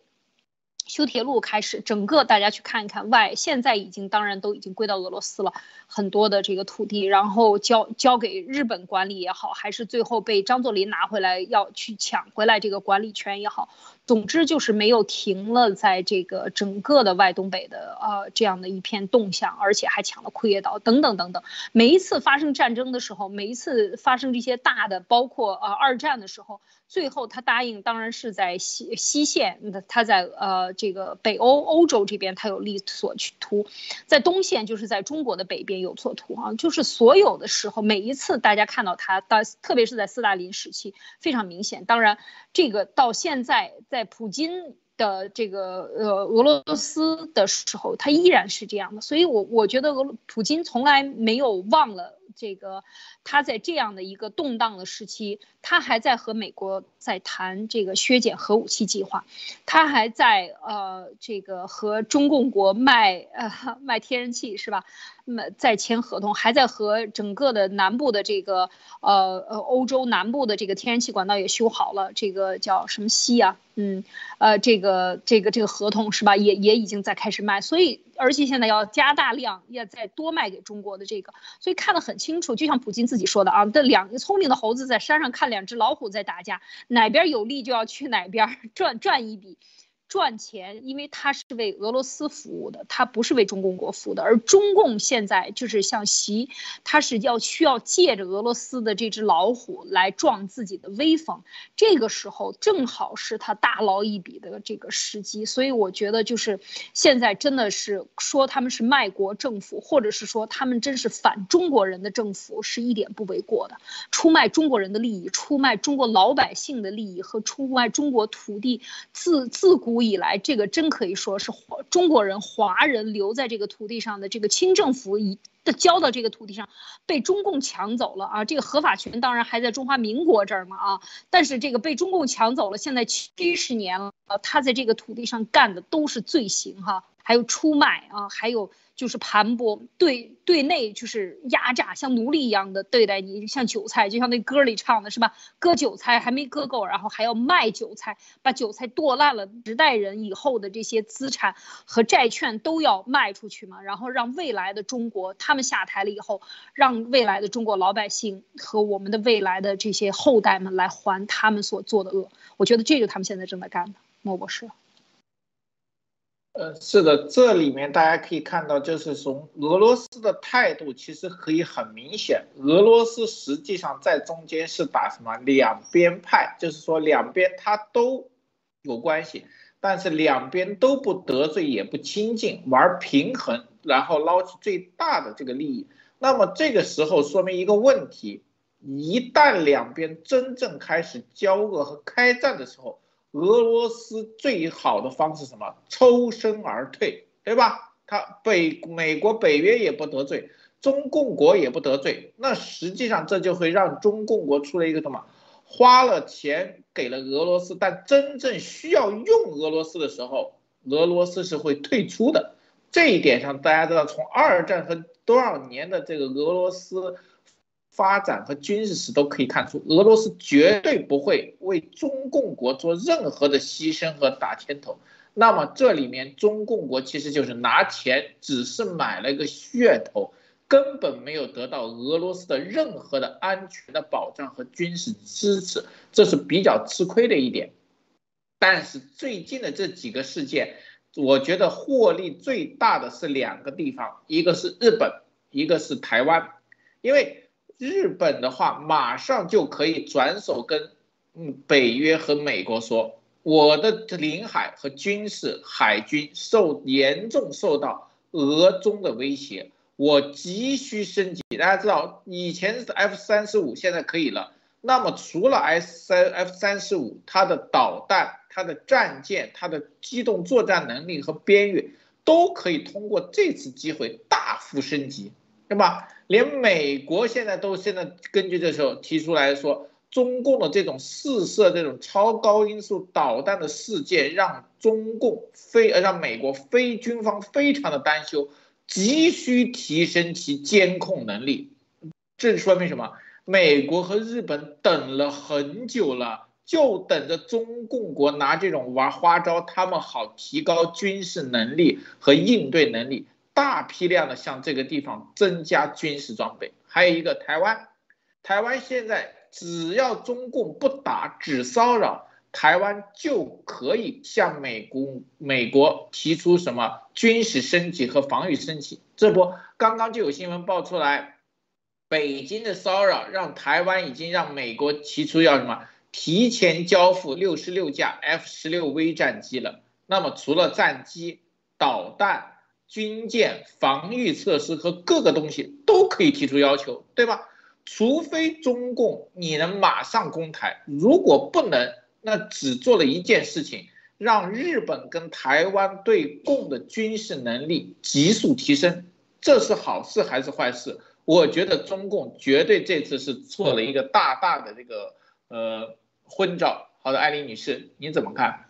修铁路开始，整个大家去看一看外，现在已经当然都已经归到俄罗斯了，很多的这个土地，然后交交给日本管理也好，还是最后被张作霖拿回来要去抢回来这个管理权也好，总之就是没有停了，在这个整个的外东北的呃这样的一片动向，而且还抢了库页岛等等等等。每一次发生战争的时候，每一次发生这些大的，包括呃二战的时候。最后，他答应，当然是在西西线，那他在呃这个北欧欧洲这边，他有利所去图，在东线就是在中国的北边有所图啊，就是所有的时候，每一次大家看到他，到特别是在斯大林时期非常明显。当然，这个到现在在普京的这个呃俄罗斯的时候，他依然是这样的。所以我我觉得俄普京从来没有忘了。这个他在这样的一个动荡的时期，他还在和美国在谈这个削减核武器计划，他还在呃这个和中共国卖呃卖天然气是吧？卖在签合同，还在和整个的南部的这个呃呃欧洲南部的这个天然气管道也修好了，这个叫什么西啊？嗯呃这个这个这个合同是吧？也也已经在开始卖，所以。而且现在要加大量，要再多卖给中国的这个，所以看得很清楚。就像普京自己说的啊，这两个聪明的猴子在山上看两只老虎在打架，哪边有利就要去哪边 赚赚一笔。赚钱，因为他是为俄罗斯服务的，他不是为中共国服务的。而中共现在就是像习，他是要需要借着俄罗斯的这只老虎来壮自己的威风。这个时候正好是他大捞一笔的这个时机。所以我觉得就是现在真的是说他们是卖国政府，或者是说他们真是反中国人的政府，是一点不为过的。出卖中国人的利益，出卖中国老百姓的利益和出卖中国土地，自自古。以来，这个真可以说是中国人、华人留在这个土地上的这个清政府以。交到这个土地上，被中共抢走了啊！这个合法权当然还在中华民国这儿嘛啊，但是这个被中共抢走了，现在七十年了，他在这个土地上干的都是罪行哈，还有出卖啊，还有。就是盘剥，对对内就是压榨，像奴隶一样的对待你，像韭菜，就像那歌里唱的是吧？割韭菜还没割够，然后还要卖韭菜，把韭菜剁烂了，十代人以后的这些资产和债券都要卖出去嘛，然后让未来的中国他们下台了以后，让未来的中国老百姓和我们的未来的这些后代们来还他们所做的恶。我觉得这就他们现在正在干的，莫博士。呃，是的，这里面大家可以看到，就是从俄罗斯的态度，其实可以很明显，俄罗斯实际上在中间是打什么两边派，就是说两边他都有关系，但是两边都不得罪也不亲近，玩平衡，然后捞取最大的这个利益。那么这个时候说明一个问题，一旦两边真正开始交恶和开战的时候。俄罗斯最好的方式什么？抽身而退，对吧？他北美国北约也不得罪，中共国也不得罪，那实际上这就会让中共国出了一个什么？花了钱给了俄罗斯，但真正需要用俄罗斯的时候，俄罗斯是会退出的。这一点上，大家知道，从二战和多少年的这个俄罗斯。发展和军事史都可以看出，俄罗斯绝对不会为中共国做任何的牺牲和打牵头。那么这里面中共国其实就是拿钱，只是买了一个噱头，根本没有得到俄罗斯的任何的安全的保障和军事支持，这是比较吃亏的一点。但是最近的这几个事件，我觉得获利最大的是两个地方，一个是日本，一个是台湾，因为。日本的话，马上就可以转手跟嗯北约和美国说，我的领海和军事海军受严重受到俄中的威胁，我急需升级。大家知道，以前是 F 三十五，现在可以了。那么除了 S 三 F 三十五，它的导弹、它的战舰、它的机动作战能力和边域，都可以通过这次机会大幅升级。对吧？连美国现在都现在根据这时候提出来说，中共的这种试射这种超高音速导弹的事件，让中共非呃让美国非军方非常的担忧，急需提升其监控能力。这说明什么？美国和日本等了很久了，就等着中共国拿这种玩花招，他们好提高军事能力和应对能力。大批量的向这个地方增加军事装备，还有一个台湾，台湾现在只要中共不打，只骚扰，台湾就可以向美国美国提出什么军事升级和防御升级。这不，刚刚就有新闻爆出来，北京的骚扰让台湾已经让美国提出要什么提前交付六十六架 F 十六 V 战机了。那么除了战机、导弹。军舰、防御设施和各个东西都可以提出要求，对吧？除非中共你能马上攻台，如果不能，那只做了一件事情，让日本跟台湾对共的军事能力急速提升，这是好事还是坏事？我觉得中共绝对这次是做了一个大大的这个呃昏招。好的，艾琳女士，你怎么看？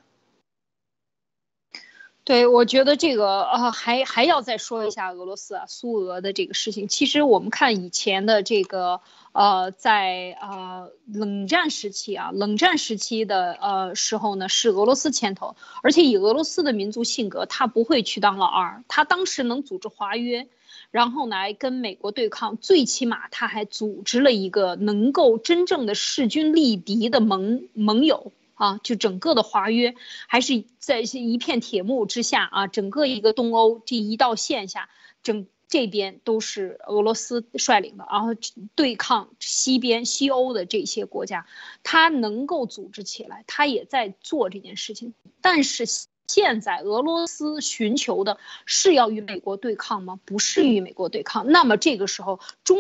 对，我觉得这个呃，还还要再说一下俄罗斯啊，苏俄的这个事情。其实我们看以前的这个呃，在呃冷战时期啊，冷战时期的呃时候呢，是俄罗斯牵头，而且以俄罗斯的民族性格，他不会去当老二，他当时能组织华约，然后来跟美国对抗，最起码他还组织了一个能够真正的势均力敌的盟盟友。啊，就整个的华约还是在一片铁幕之下啊，整个一个东欧这一道线下，整这边都是俄罗斯率领的，然后对抗西边西欧的这些国家，他能够组织起来，他也在做这件事情。但是现在俄罗斯寻求的是要与美国对抗吗？不是与美国对抗。那么这个时候中。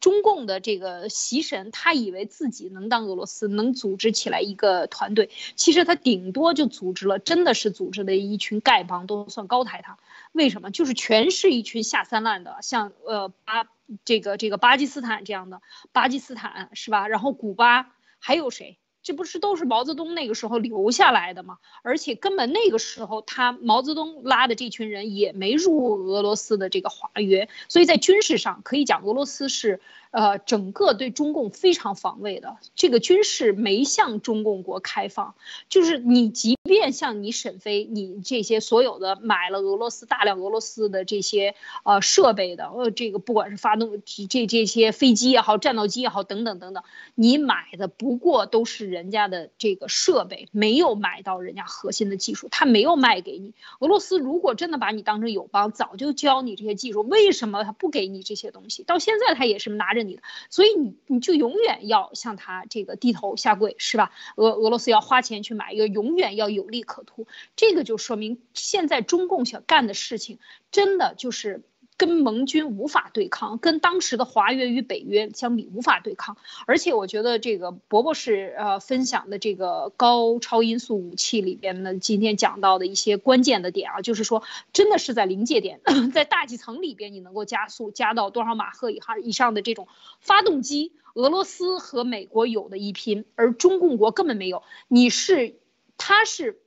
中共的这个习神，他以为自己能当俄罗斯，能组织起来一个团队，其实他顶多就组织了，真的是组织了一群丐帮，都算高抬他。为什么？就是全是一群下三滥的，像呃巴这个这个巴基斯坦这样的，巴基斯坦是吧？然后古巴还有谁？这不是都是毛泽东那个时候留下来的吗？而且根本那个时候他毛泽东拉的这群人也没入俄罗斯的这个华约，所以在军事上可以讲俄罗斯是。呃，整个对中共非常防卫的这个军事没向中共国开放，就是你即便像你沈飞，你这些所有的买了俄罗斯大量俄罗斯的这些呃设备的，呃这个不管是发动这这些飞机也好，战斗机也好等等等等，你买的不过都是人家的这个设备，没有买到人家核心的技术，他没有卖给你。俄罗斯如果真的把你当成友邦，早就教你这些技术，为什么他不给你这些东西？到现在他也是拿着。所以你你就永远要向他这个低头下跪，是吧？俄俄罗斯要花钱去买一个，永远要有利可图。这个就说明现在中共想干的事情，真的就是。跟盟军无法对抗，跟当时的华约与北约相比无法对抗，而且我觉得这个伯伯是呃分享的这个高超音速武器里边呢，今天讲到的一些关键的点啊，就是说真的是在临界点，在大气层里边你能够加速加到多少马赫以上以上的这种发动机，俄罗斯和美国有的一拼，而中共国根本没有，你是它是。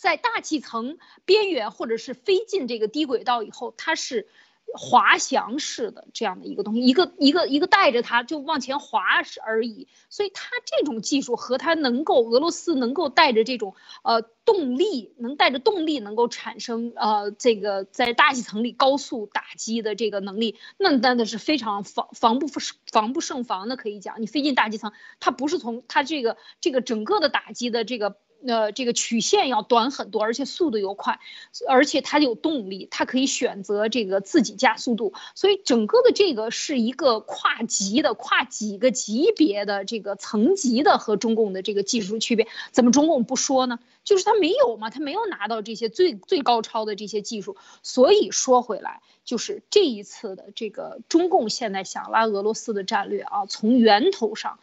在大气层边缘，或者是飞进这个低轨道以后，它是滑翔式的这样的一个东西，一个一个一个带着它就往前滑而已。所以它这种技术和它能够俄罗斯能够带着这种呃动力，能带着动力能够产生呃这个在大气层里高速打击的这个能力，那真的是非常防防不防不胜防的。可以讲，你飞进大气层，它不是从它这个这个整个的打击的这个。呃，这个曲线要短很多，而且速度又快，而且它有动力，它可以选择这个自己加速度，所以整个的这个是一个跨级的、跨几个级别的这个层级的和中共的这个技术区别。怎么中共不说呢？就是他没有嘛，他没有拿到这些最最高超的这些技术。所以说回来，就是这一次的这个中共现在想拉俄罗斯的战略啊，从源头上。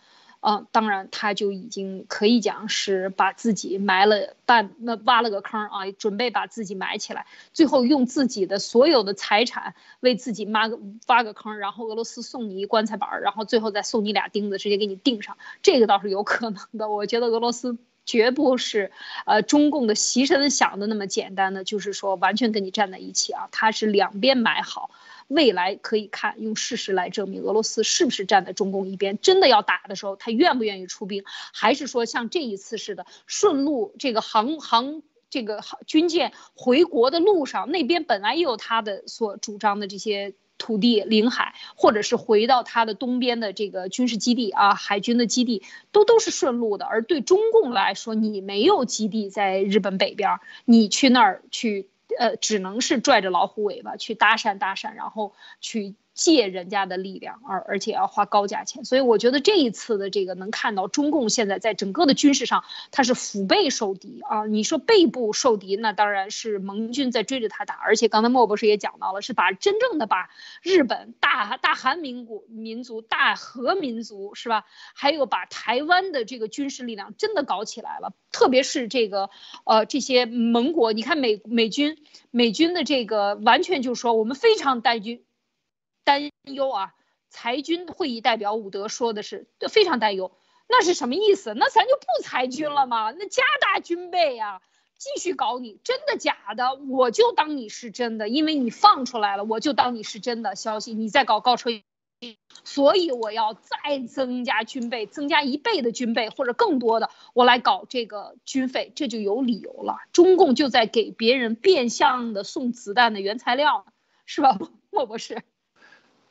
嗯，当然，他就已经可以讲是把自己埋了半，那挖了个坑啊，准备把自己埋起来，最后用自己的所有的财产为自己挖个挖个坑，然后俄罗斯送你一棺材板，然后最后再送你俩钉子，直接给你钉上，这个倒是有可能的。我觉得俄罗斯绝不是，呃，中共的习神想的那么简单的，就是说完全跟你站在一起啊，他是两边埋好。未来可以看，用事实来证明俄罗斯是不是站在中共一边。真的要打的时候，他愿不愿意出兵，还是说像这一次似的，顺路这个航航这个军舰回国的路上，那边本来也有他的所主张的这些土地领海，或者是回到他的东边的这个军事基地啊，海军的基地都都是顺路的。而对中共来说，你没有基地在日本北边，你去那儿去。呃，只能是拽着老虎尾巴去搭讪搭讪，然后去。借人家的力量，而而且要花高价钱，所以我觉得这一次的这个能看到中共现在在整个的军事上，它是腹背受敌啊。你说背部受敌，那当然是盟军在追着他打，而且刚才莫博士也讲到了，是把真正的把日本大大韩民国民族、大和民族是吧？还有把台湾的这个军事力量真的搞起来了，特别是这个呃这些盟国，你看美美军美军的这个完全就说我们非常担军。担忧啊！裁军会议代表伍德说的是非常担忧，那是什么意思？那咱就不裁军了吗？那加大军备呀，继续搞你，真的假的？我就当你是真的，因为你放出来了，我就当你是真的消息。你再搞高车，所以我要再增加军备，增加一倍的军备或者更多的，我来搞这个军费，这就有理由了。中共就在给别人变相的送子弹的原材料，是吧，莫博士？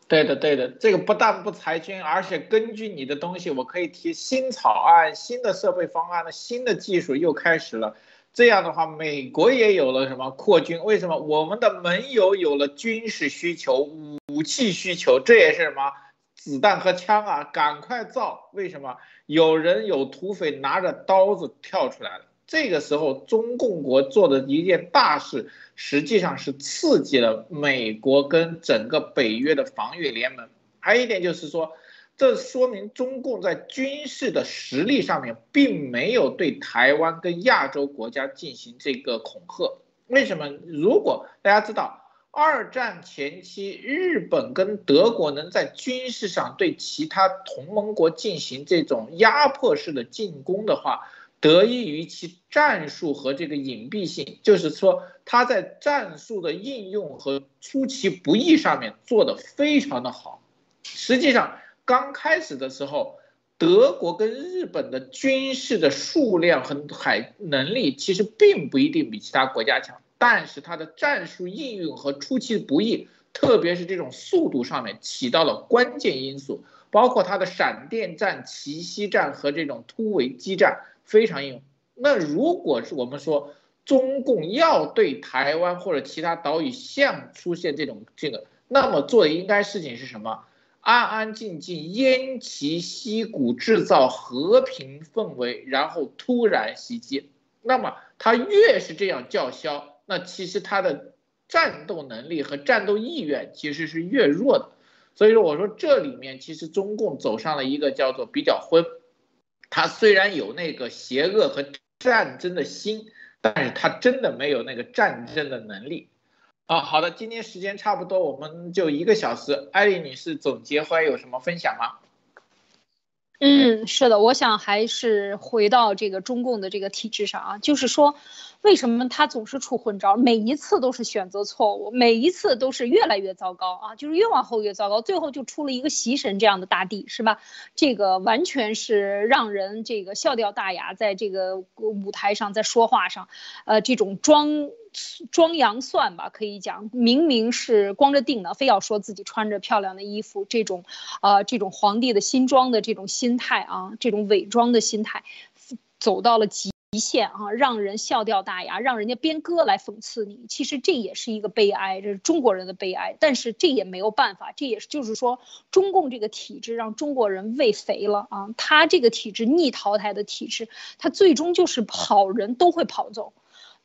对的，对的，这个不但不裁军，而且根据你的东西，我可以提新草案、新的设备方案的新的技术又开始了。这样的话，美国也有了什么扩军？为什么我们的盟友有了军事需求、武器需求？这也是什么？子弹和枪啊，赶快造！为什么？有人有土匪拿着刀子跳出来了。这个时候，中共国做的一件大事，实际上是刺激了美国跟整个北约的防御联盟，还有一点就是说，这说明中共在军事的实力上面并没有对台湾跟亚洲国家进行这个恐吓。为什么？如果大家知道。二战前期，日本跟德国能在军事上对其他同盟国进行这种压迫式的进攻的话，得益于其战术和这个隐蔽性，就是说他在战术的应用和出其不意上面做得非常的好。实际上，刚开始的时候，德国跟日本的军事的数量和海能力其实并不一定比其他国家强。但是它的战术应用和出其不意，特别是这种速度上面起到了关键因素，包括它的闪电战、奇袭战和这种突围激战非常硬。那如果是我们说中共要对台湾或者其他岛屿像出现这种这个，那么做的应该事情是什么？安安静静偃旗息鼓，制造和平氛围，然后突然袭击。那么他越是这样叫嚣。那其实他的战斗能力和战斗意愿其实是越弱的，所以说我说这里面其实中共走上了一个叫做比较昏，他虽然有那个邪恶和战争的心，但是他真的没有那个战争的能力。啊，好的，今天时间差不多，我们就一个小时，艾丽女士总结会有什么分享吗？嗯，是的，我想还是回到这个中共的这个体制上啊，就是说，为什么他总是出昏招，每一次都是选择错误，每一次都是越来越糟糕啊，就是越往后越糟糕，最后就出了一个习神这样的大帝，是吧？这个完全是让人这个笑掉大牙，在这个舞台上，在说话上，呃，这种装。装洋蒜吧，可以讲，明明是光着腚的，非要说自己穿着漂亮的衣服，这种，呃，这种皇帝的新装的这种心态啊，这种伪装的心态，走到了极限啊，让人笑掉大牙，让人家编歌来讽刺你。其实这也是一个悲哀，这是中国人的悲哀。但是这也没有办法，这也是就是说，中共这个体制让中国人喂肥了啊，他这个体制逆淘汰的体制，他最终就是好人都会跑走。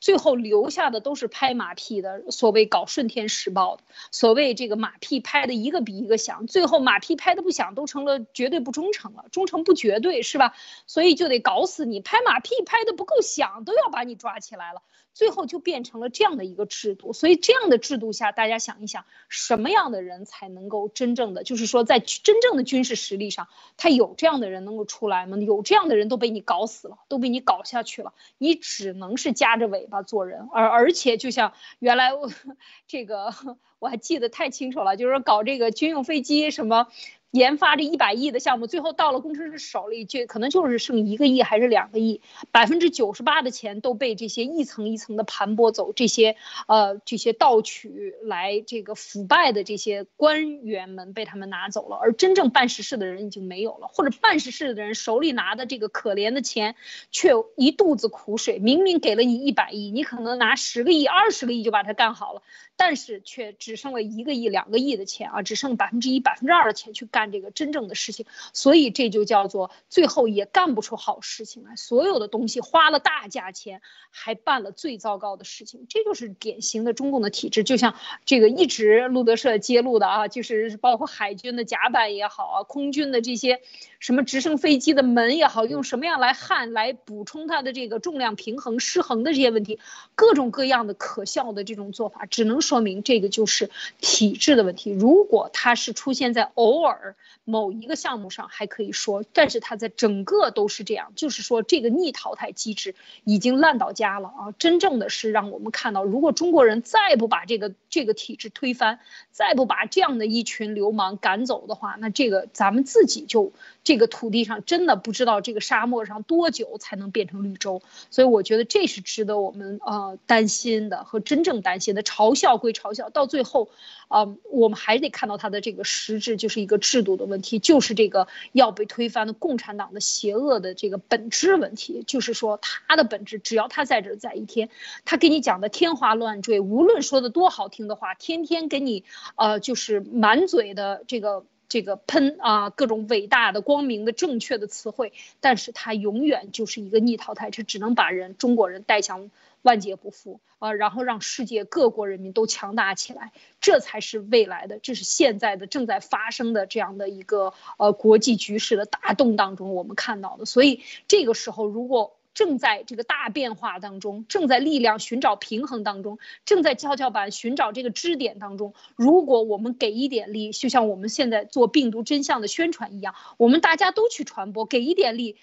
最后留下的都是拍马屁的，所谓搞顺天时报的，所谓这个马屁拍的一个比一个响，最后马屁拍的不响，都成了绝对不忠诚了，忠诚不绝对是吧？所以就得搞死你，拍马屁拍的不够响，都要把你抓起来了。最后就变成了这样的一个制度，所以这样的制度下，大家想一想，什么样的人才能够真正的，就是说在真正的军事实力上，他有这样的人能够出来吗？有这样的人都被你搞死了，都被你搞下去了，你只能是夹着尾巴做人，而而且就像原来我 这个 我还记得太清楚了，就是说搞这个军用飞机什么。研发这一百亿的项目，最后到了工程师手里，就可能就是剩一个亿还是两个亿，百分之九十八的钱都被这些一层一层的盘剥走，这些呃这些盗取来这个腐败的这些官员们被他们拿走了，而真正办实事的人已经没有了，或者办实事的人手里拿的这个可怜的钱，却一肚子苦水，明明给了你一百亿，你可能拿十个亿、二十个亿就把它干好了。但是却只剩了一个亿、两个亿的钱啊，只剩百分之一、百分之二的钱去干办这个真正的事情，所以这就叫做最后也干不出好事情来。所有的东西花了大价钱，还办了最糟糕的事情，这就是典型的中共的体制。就像这个一直路德社揭露的啊，就是包括海军的甲板也好啊，空军的这些什么直升飞机的门也好，用什么样来焊来补充它的这个重量平衡失衡的这些问题，各种各样的可笑的这种做法，只能。说明这个就是体制的问题。如果它是出现在偶尔某一个项目上，还可以说，但是它在整个都是这样，就是说这个逆淘汰机制已经烂到家了啊！真正的是让我们看到，如果中国人再不把这个这个体制推翻，再不把这样的一群流氓赶走的话，那这个咱们自己就这个土地上真的不知道这个沙漠上多久才能变成绿洲。所以我觉得这是值得我们呃担心的和真正担心的嘲笑。归嘲笑到最后，啊，我们还得看到它的这个实质，就是一个制度的问题，就是这个要被推翻的共产党的邪恶的这个本质问题。就是说，它的本质，只要他在这在一天，他给你讲的天花乱坠，无论说的多好听的话，天天给你，呃，就是满嘴的这个这个喷啊，各种伟大的、光明的、正确的词汇，但是他永远就是一个逆淘汰，这只能把人中国人带向。万劫不复啊，然后让世界各国人民都强大起来，这才是未来的，这是现在的正在发生的这样的一个呃国际局势的大动荡中我们看到的。所以这个时候，如果正在这个大变化当中，正在力量寻找平衡当中，正在跷跷板寻找这个支点当中，如果我们给一点力，就像我们现在做病毒真相的宣传一样，我们大家都去传播，给一点力。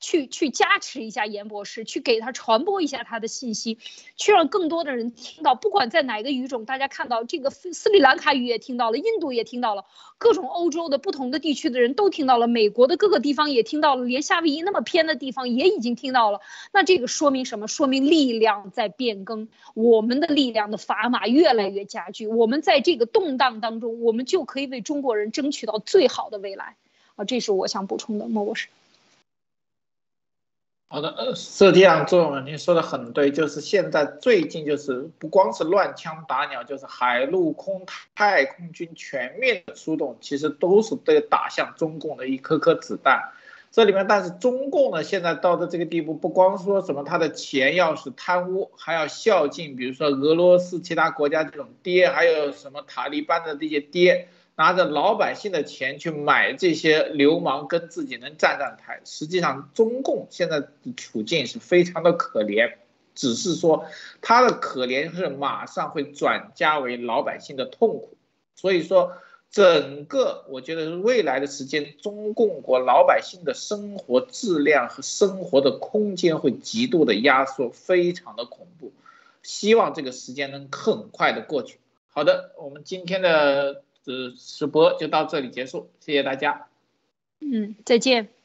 去去加持一下严博士，去给他传播一下他的信息，去让更多的人听到。不管在哪个语种，大家看到这个斯里兰卡语也听到了，印度也听到了，各种欧洲的不同的地区的人都听到了，美国的各个地方也听到了，连夏威夷那么偏的地方也已经听到了。那这个说明什么？说明力量在变更，我们的力量的砝码越来越加剧。我们在这个动荡当中，我们就可以为中国人争取到最好的未来。啊，这是我想补充的，莫博士。好的，呃，实际上，周总您说的很对，就是现在最近就是不光是乱枪打鸟，就是海陆空太空军全面的出动，其实都是对打向中共的一颗颗子弹。这里面，但是中共呢，现在到的这个地步，不光说什么他的钱要是贪污，还要孝敬，比如说俄罗斯其他国家这种爹，还有什么塔利班的这些爹。拿着老百姓的钱去买这些流氓，跟自己能站站台。实际上，中共现在的处境是非常的可怜，只是说他的可怜是马上会转加为老百姓的痛苦。所以说，整个我觉得未来的时间，中共国老百姓的生活质量和生活的空间会极度的压缩，非常的恐怖。希望这个时间能很快的过去。好的，我们今天的。直直播就到这里结束，谢谢大家。嗯，再见。